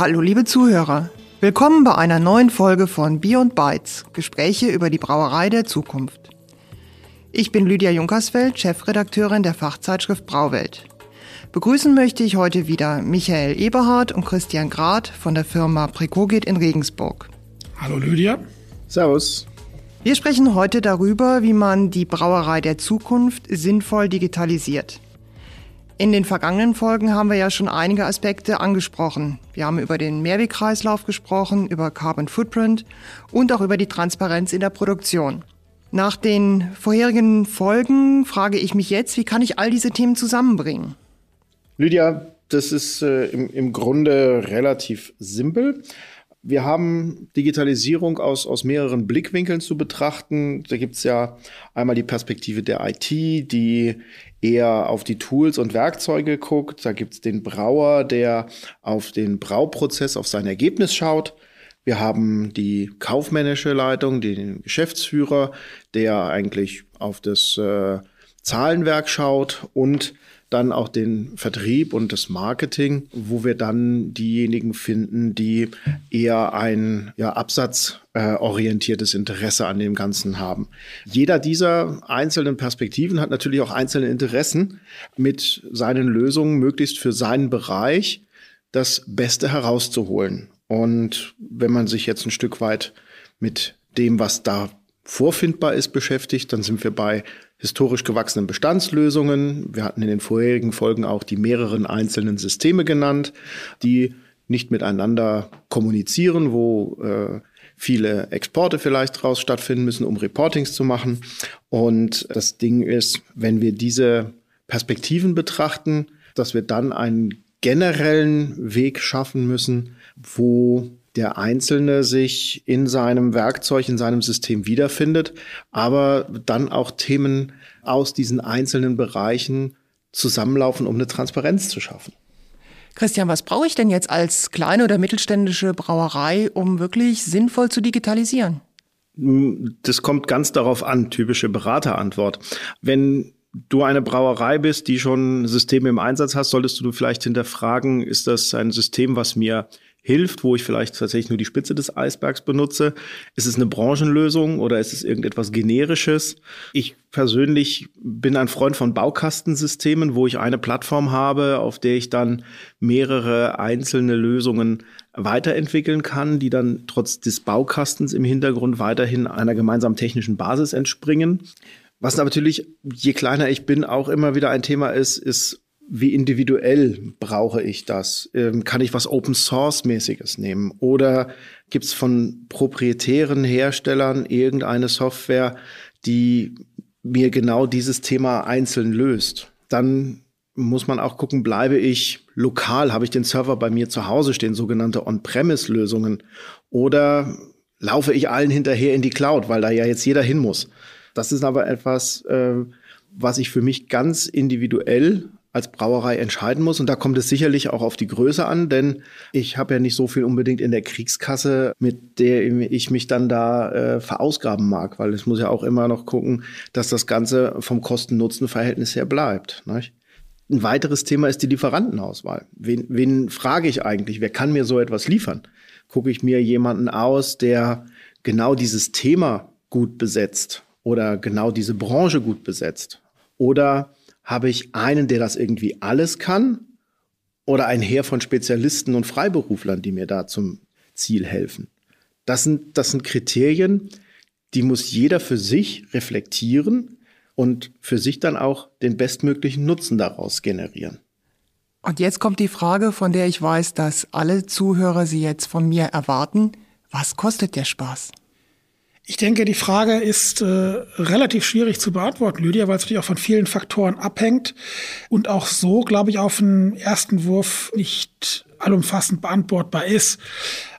Hallo liebe Zuhörer, willkommen bei einer neuen Folge von Beyond Bytes, Gespräche über die Brauerei der Zukunft. Ich bin Lydia Junkersfeld, Chefredakteurin der Fachzeitschrift Brauwelt. Begrüßen möchte ich heute wieder Michael Eberhardt und Christian Grad von der Firma Precogit in Regensburg. Hallo Lydia. Servus. Wir sprechen heute darüber, wie man die Brauerei der Zukunft sinnvoll digitalisiert. In den vergangenen Folgen haben wir ja schon einige Aspekte angesprochen. Wir haben über den Mehrwegkreislauf gesprochen, über Carbon Footprint und auch über die Transparenz in der Produktion. Nach den vorherigen Folgen frage ich mich jetzt, wie kann ich all diese Themen zusammenbringen? Lydia, das ist äh, im, im Grunde relativ simpel. Wir haben Digitalisierung aus, aus mehreren Blickwinkeln zu betrachten. Da gibt es ja einmal die Perspektive der IT, die eher auf die Tools und Werkzeuge guckt. Da gibt es den Brauer, der auf den Brauprozess, auf sein Ergebnis schaut. Wir haben die kaufmännische Leitung, den Geschäftsführer, der eigentlich auf das äh, Zahlenwerk schaut und dann auch den Vertrieb und das Marketing, wo wir dann diejenigen finden, die eher ein ja, absatzorientiertes Interesse an dem Ganzen haben. Jeder dieser einzelnen Perspektiven hat natürlich auch einzelne Interessen, mit seinen Lösungen möglichst für seinen Bereich das Beste herauszuholen. Und wenn man sich jetzt ein Stück weit mit dem, was da vorfindbar ist, beschäftigt, dann sind wir bei historisch gewachsenen Bestandslösungen. Wir hatten in den vorherigen Folgen auch die mehreren einzelnen Systeme genannt, die nicht miteinander kommunizieren, wo äh, viele Exporte vielleicht daraus stattfinden müssen, um Reportings zu machen. Und das Ding ist, wenn wir diese Perspektiven betrachten, dass wir dann einen generellen Weg schaffen müssen, wo der Einzelne sich in seinem Werkzeug, in seinem System wiederfindet, aber dann auch Themen aus diesen einzelnen Bereichen zusammenlaufen, um eine Transparenz zu schaffen. Christian, was brauche ich denn jetzt als kleine oder mittelständische Brauerei, um wirklich sinnvoll zu digitalisieren? Das kommt ganz darauf an, typische Beraterantwort. Wenn du eine Brauerei bist, die schon Systeme im Einsatz hast, solltest du vielleicht hinterfragen, ist das ein System, was mir hilft, wo ich vielleicht tatsächlich nur die Spitze des Eisbergs benutze? Ist es eine Branchenlösung oder ist es irgendetwas Generisches? Ich persönlich bin ein Freund von Baukastensystemen, wo ich eine Plattform habe, auf der ich dann mehrere einzelne Lösungen weiterentwickeln kann, die dann trotz des Baukastens im Hintergrund weiterhin einer gemeinsamen technischen Basis entspringen. Was natürlich, je kleiner ich bin, auch immer wieder ein Thema ist, ist wie individuell brauche ich das? Ähm, kann ich was Open Source mäßiges nehmen? Oder gibt es von proprietären Herstellern irgendeine Software, die mir genau dieses Thema einzeln löst? Dann muss man auch gucken, bleibe ich lokal? Habe ich den Server bei mir zu Hause stehen, sogenannte On-Premise-Lösungen? Oder laufe ich allen hinterher in die Cloud, weil da ja jetzt jeder hin muss? Das ist aber etwas, äh, was ich für mich ganz individuell als Brauerei entscheiden muss. Und da kommt es sicherlich auch auf die Größe an, denn ich habe ja nicht so viel unbedingt in der Kriegskasse, mit der ich mich dann da äh, verausgaben mag, weil es muss ja auch immer noch gucken, dass das Ganze vom Kosten-Nutzen-Verhältnis her bleibt. Nicht? Ein weiteres Thema ist die Lieferantenauswahl. Wen, wen frage ich eigentlich? Wer kann mir so etwas liefern? Gucke ich mir jemanden aus, der genau dieses Thema gut besetzt oder genau diese Branche gut besetzt? Oder habe ich einen, der das irgendwie alles kann oder ein Heer von Spezialisten und Freiberuflern, die mir da zum Ziel helfen? Das sind, das sind Kriterien, die muss jeder für sich reflektieren und für sich dann auch den bestmöglichen Nutzen daraus generieren. Und jetzt kommt die Frage, von der ich weiß, dass alle Zuhörer sie jetzt von mir erwarten. Was kostet der Spaß? Ich denke, die Frage ist äh, relativ schwierig zu beantworten, Lydia, weil es natürlich auch von vielen Faktoren abhängt und auch so, glaube ich, auf den ersten Wurf nicht allumfassend beantwortbar ist.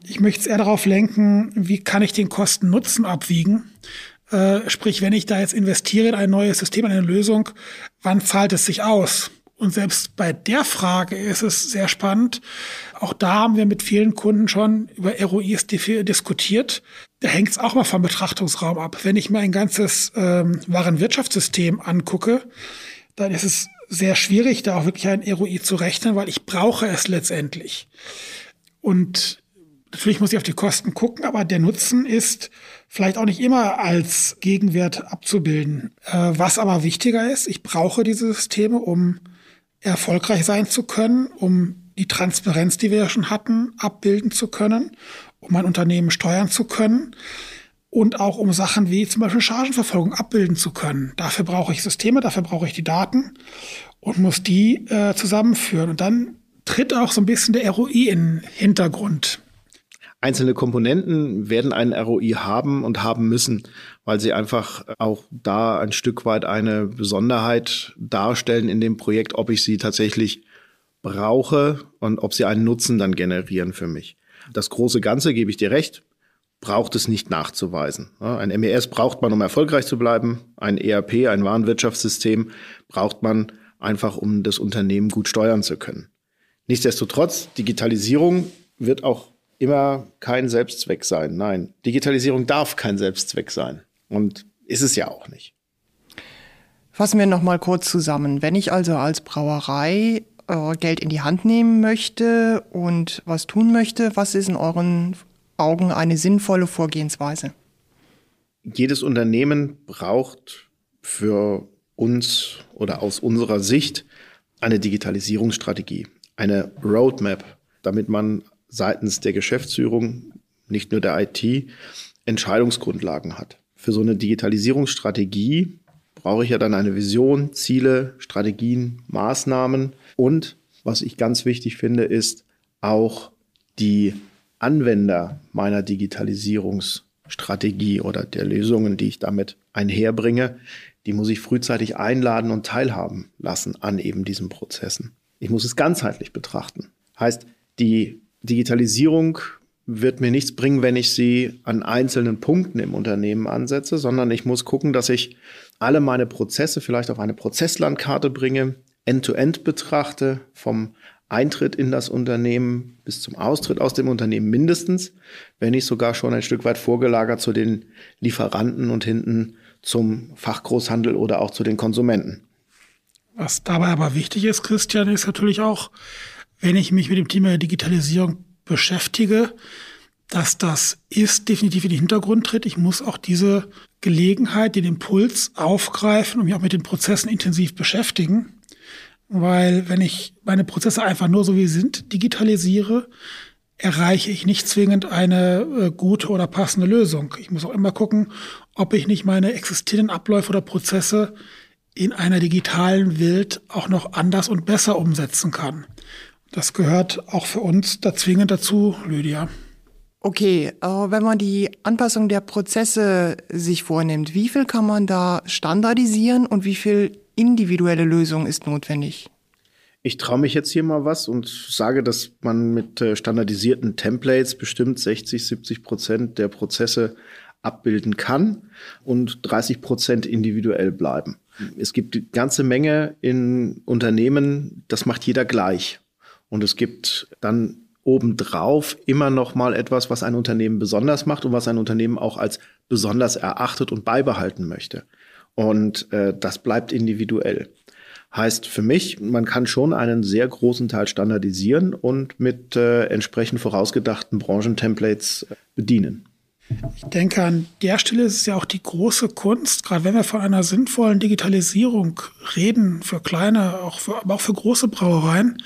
Ich möchte es eher darauf lenken, wie kann ich den Kosten-Nutzen abwiegen? Äh, sprich, wenn ich da jetzt investiere in ein neues System, in eine Lösung, wann zahlt es sich aus? Und selbst bei der Frage ist es sehr spannend. Auch da haben wir mit vielen Kunden schon über ROIs diskutiert da hängt es auch mal vom Betrachtungsraum ab. Wenn ich mir ein ganzes ähm, Warenwirtschaftssystem angucke, dann ist es sehr schwierig, da auch wirklich ein ROI zu rechnen, weil ich brauche es letztendlich. Und natürlich muss ich auf die Kosten gucken, aber der Nutzen ist vielleicht auch nicht immer als Gegenwert abzubilden. Äh, was aber wichtiger ist, ich brauche diese Systeme, um erfolgreich sein zu können, um die Transparenz, die wir ja schon hatten, abbilden zu können, um ein Unternehmen steuern zu können und auch um Sachen wie zum Beispiel Chargenverfolgung abbilden zu können. Dafür brauche ich Systeme, dafür brauche ich die Daten und muss die äh, zusammenführen. Und dann tritt auch so ein bisschen der ROI in den Hintergrund. Einzelne Komponenten werden einen ROI haben und haben müssen, weil sie einfach auch da ein Stück weit eine Besonderheit darstellen in dem Projekt, ob ich sie tatsächlich brauche und ob sie einen Nutzen dann generieren für mich. Das große Ganze, gebe ich dir recht, braucht es nicht nachzuweisen. Ein MES braucht man, um erfolgreich zu bleiben. Ein ERP, ein Warenwirtschaftssystem, braucht man einfach, um das Unternehmen gut steuern zu können. Nichtsdestotrotz, Digitalisierung wird auch immer kein Selbstzweck sein. Nein, Digitalisierung darf kein Selbstzweck sein. Und ist es ja auch nicht. Fassen wir noch mal kurz zusammen. Wenn ich also als Brauerei äh, Geld in die Hand nehmen möchte und was tun möchte, was ist in euren Augen eine sinnvolle Vorgehensweise? Jedes Unternehmen braucht für uns oder aus unserer Sicht eine Digitalisierungsstrategie, eine Roadmap, damit man seitens der Geschäftsführung, nicht nur der IT, Entscheidungsgrundlagen hat. Für so eine Digitalisierungsstrategie brauche ich ja dann eine Vision, Ziele, Strategien, Maßnahmen und, was ich ganz wichtig finde, ist auch die Anwender meiner Digitalisierungsstrategie oder der Lösungen, die ich damit einherbringe, die muss ich frühzeitig einladen und teilhaben lassen an eben diesen Prozessen. Ich muss es ganzheitlich betrachten. Heißt, die Digitalisierung wird mir nichts bringen, wenn ich sie an einzelnen Punkten im Unternehmen ansetze, sondern ich muss gucken, dass ich alle meine Prozesse vielleicht auf eine Prozesslandkarte bringe, end-to-end -end betrachte, vom Eintritt in das Unternehmen bis zum Austritt aus dem Unternehmen mindestens, wenn nicht sogar schon ein Stück weit vorgelagert zu den Lieferanten und hinten zum Fachgroßhandel oder auch zu den Konsumenten. Was dabei aber wichtig ist, Christian, ist natürlich auch, wenn ich mich mit dem Thema Digitalisierung beschäftige, dass das ist definitiv in den Hintergrund tritt. Ich muss auch diese Gelegenheit, den Impuls aufgreifen und mich auch mit den Prozessen intensiv beschäftigen. Weil wenn ich meine Prozesse einfach nur so wie sie sind digitalisiere, erreiche ich nicht zwingend eine äh, gute oder passende Lösung. Ich muss auch immer gucken, ob ich nicht meine existierenden Abläufe oder Prozesse in einer digitalen Welt auch noch anders und besser umsetzen kann. Das gehört auch für uns da zwingend dazu, Lydia. Okay, äh, wenn man die Anpassung der Prozesse sich vornimmt, wie viel kann man da standardisieren und wie viel individuelle Lösung ist notwendig? Ich traue mich jetzt hier mal was und sage, dass man mit äh, standardisierten Templates bestimmt 60, 70 Prozent der Prozesse abbilden kann und 30 Prozent individuell bleiben. Es gibt eine ganze Menge in Unternehmen, das macht jeder gleich. Und es gibt dann obendrauf immer noch mal etwas, was ein Unternehmen besonders macht und was ein Unternehmen auch als besonders erachtet und beibehalten möchte. Und äh, das bleibt individuell. Heißt für mich, man kann schon einen sehr großen Teil standardisieren und mit äh, entsprechend vorausgedachten Branchentemplates äh, bedienen. Ich denke, an der Stelle ist es ja auch die große Kunst, gerade wenn wir von einer sinnvollen Digitalisierung reden, für kleine, auch für, aber auch für große Brauereien,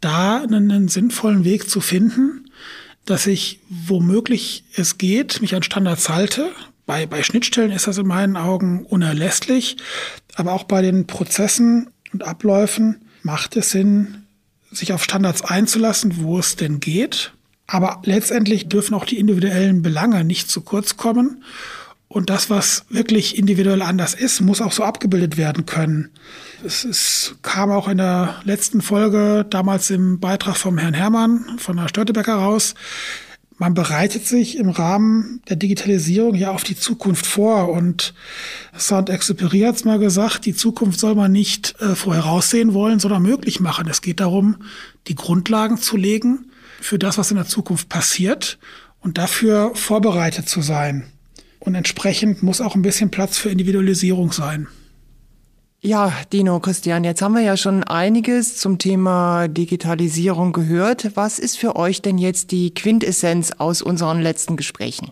da einen, einen sinnvollen Weg zu finden, dass ich womöglich es geht, mich an Standards halte, bei, bei Schnittstellen ist das in meinen Augen unerlässlich, aber auch bei den Prozessen und Abläufen macht es Sinn, sich auf Standards einzulassen, wo es denn geht. Aber letztendlich dürfen auch die individuellen Belange nicht zu kurz kommen. Und das, was wirklich individuell anders ist, muss auch so abgebildet werden können. Es ist, kam auch in der letzten Folge, damals im Beitrag vom Herrn Hermann von der Störtebecker raus, man bereitet sich im Rahmen der Digitalisierung ja auf die Zukunft vor. Und Saint-Exupéry hat es mal gesagt, die Zukunft soll man nicht äh, vorheraussehen wollen, sondern möglich machen. Es geht darum, die Grundlagen zu legen für das, was in der Zukunft passiert und dafür vorbereitet zu sein. Und entsprechend muss auch ein bisschen Platz für Individualisierung sein. Ja, Dino, Christian, jetzt haben wir ja schon einiges zum Thema Digitalisierung gehört. Was ist für euch denn jetzt die Quintessenz aus unseren letzten Gesprächen?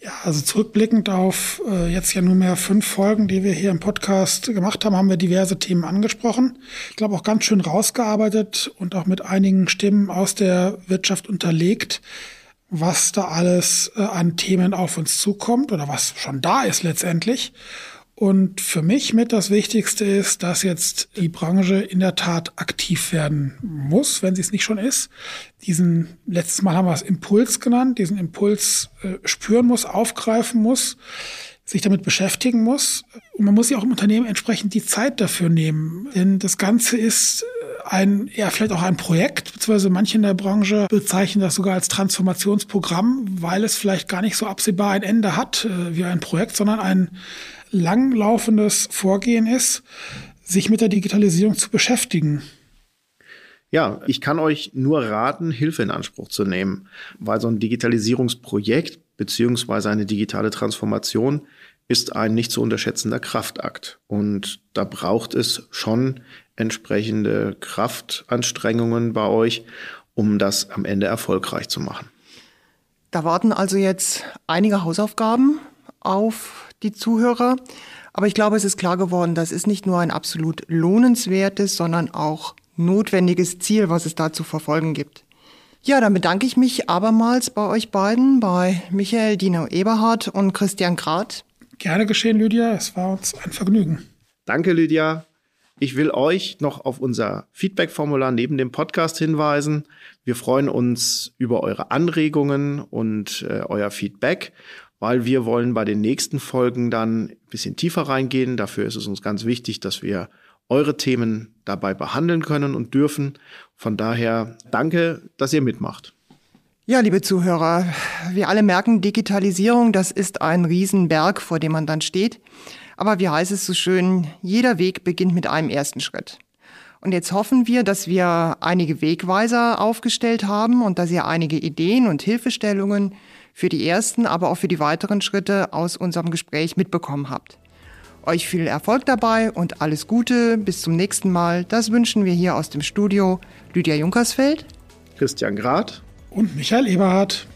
Ja, also zurückblickend auf äh, jetzt ja nunmehr fünf Folgen, die wir hier im Podcast gemacht haben, haben wir diverse Themen angesprochen. Ich glaube auch ganz schön rausgearbeitet und auch mit einigen Stimmen aus der Wirtschaft unterlegt, was da alles äh, an Themen auf uns zukommt oder was schon da ist letztendlich. Und für mich mit das Wichtigste ist, dass jetzt die Branche in der Tat aktiv werden muss, wenn sie es nicht schon ist. Diesen, letztes Mal haben wir es Impuls genannt, diesen Impuls äh, spüren muss, aufgreifen muss, sich damit beschäftigen muss. Und man muss sich auch im Unternehmen entsprechend die Zeit dafür nehmen. Denn das Ganze ist ein, ja, vielleicht auch ein Projekt, beziehungsweise manche in der Branche bezeichnen das sogar als Transformationsprogramm, weil es vielleicht gar nicht so absehbar ein Ende hat äh, wie ein Projekt, sondern ein langlaufendes Vorgehen ist, sich mit der Digitalisierung zu beschäftigen. Ja, ich kann euch nur raten, Hilfe in Anspruch zu nehmen, weil so ein Digitalisierungsprojekt beziehungsweise eine digitale Transformation ist ein nicht zu unterschätzender Kraftakt. Und da braucht es schon entsprechende Kraftanstrengungen bei euch, um das am Ende erfolgreich zu machen. Da warten also jetzt einige Hausaufgaben auf die Zuhörer. Aber ich glaube, es ist klar geworden, das ist nicht nur ein absolut lohnenswertes, sondern auch notwendiges Ziel, was es da zu verfolgen gibt. Ja, dann bedanke ich mich abermals bei euch beiden, bei Michael Dino Eberhardt und Christian Grad. Gerne geschehen, Lydia. Es war uns ein Vergnügen. Danke, Lydia. Ich will euch noch auf unser Feedback-Formular neben dem Podcast hinweisen. Wir freuen uns über eure Anregungen und äh, euer Feedback weil wir wollen bei den nächsten Folgen dann ein bisschen tiefer reingehen. Dafür ist es uns ganz wichtig, dass wir eure Themen dabei behandeln können und dürfen. Von daher danke, dass ihr mitmacht. Ja, liebe Zuhörer, wir alle merken, Digitalisierung, das ist ein Riesenberg, vor dem man dann steht. Aber wie heißt es so schön, jeder Weg beginnt mit einem ersten Schritt. Und jetzt hoffen wir, dass wir einige Wegweiser aufgestellt haben und dass ihr einige Ideen und Hilfestellungen für die ersten, aber auch für die weiteren Schritte aus unserem Gespräch mitbekommen habt. Euch viel Erfolg dabei und alles Gute. Bis zum nächsten Mal. Das wünschen wir hier aus dem Studio Lydia Junkersfeld, Christian Grad und Michael Eberhardt.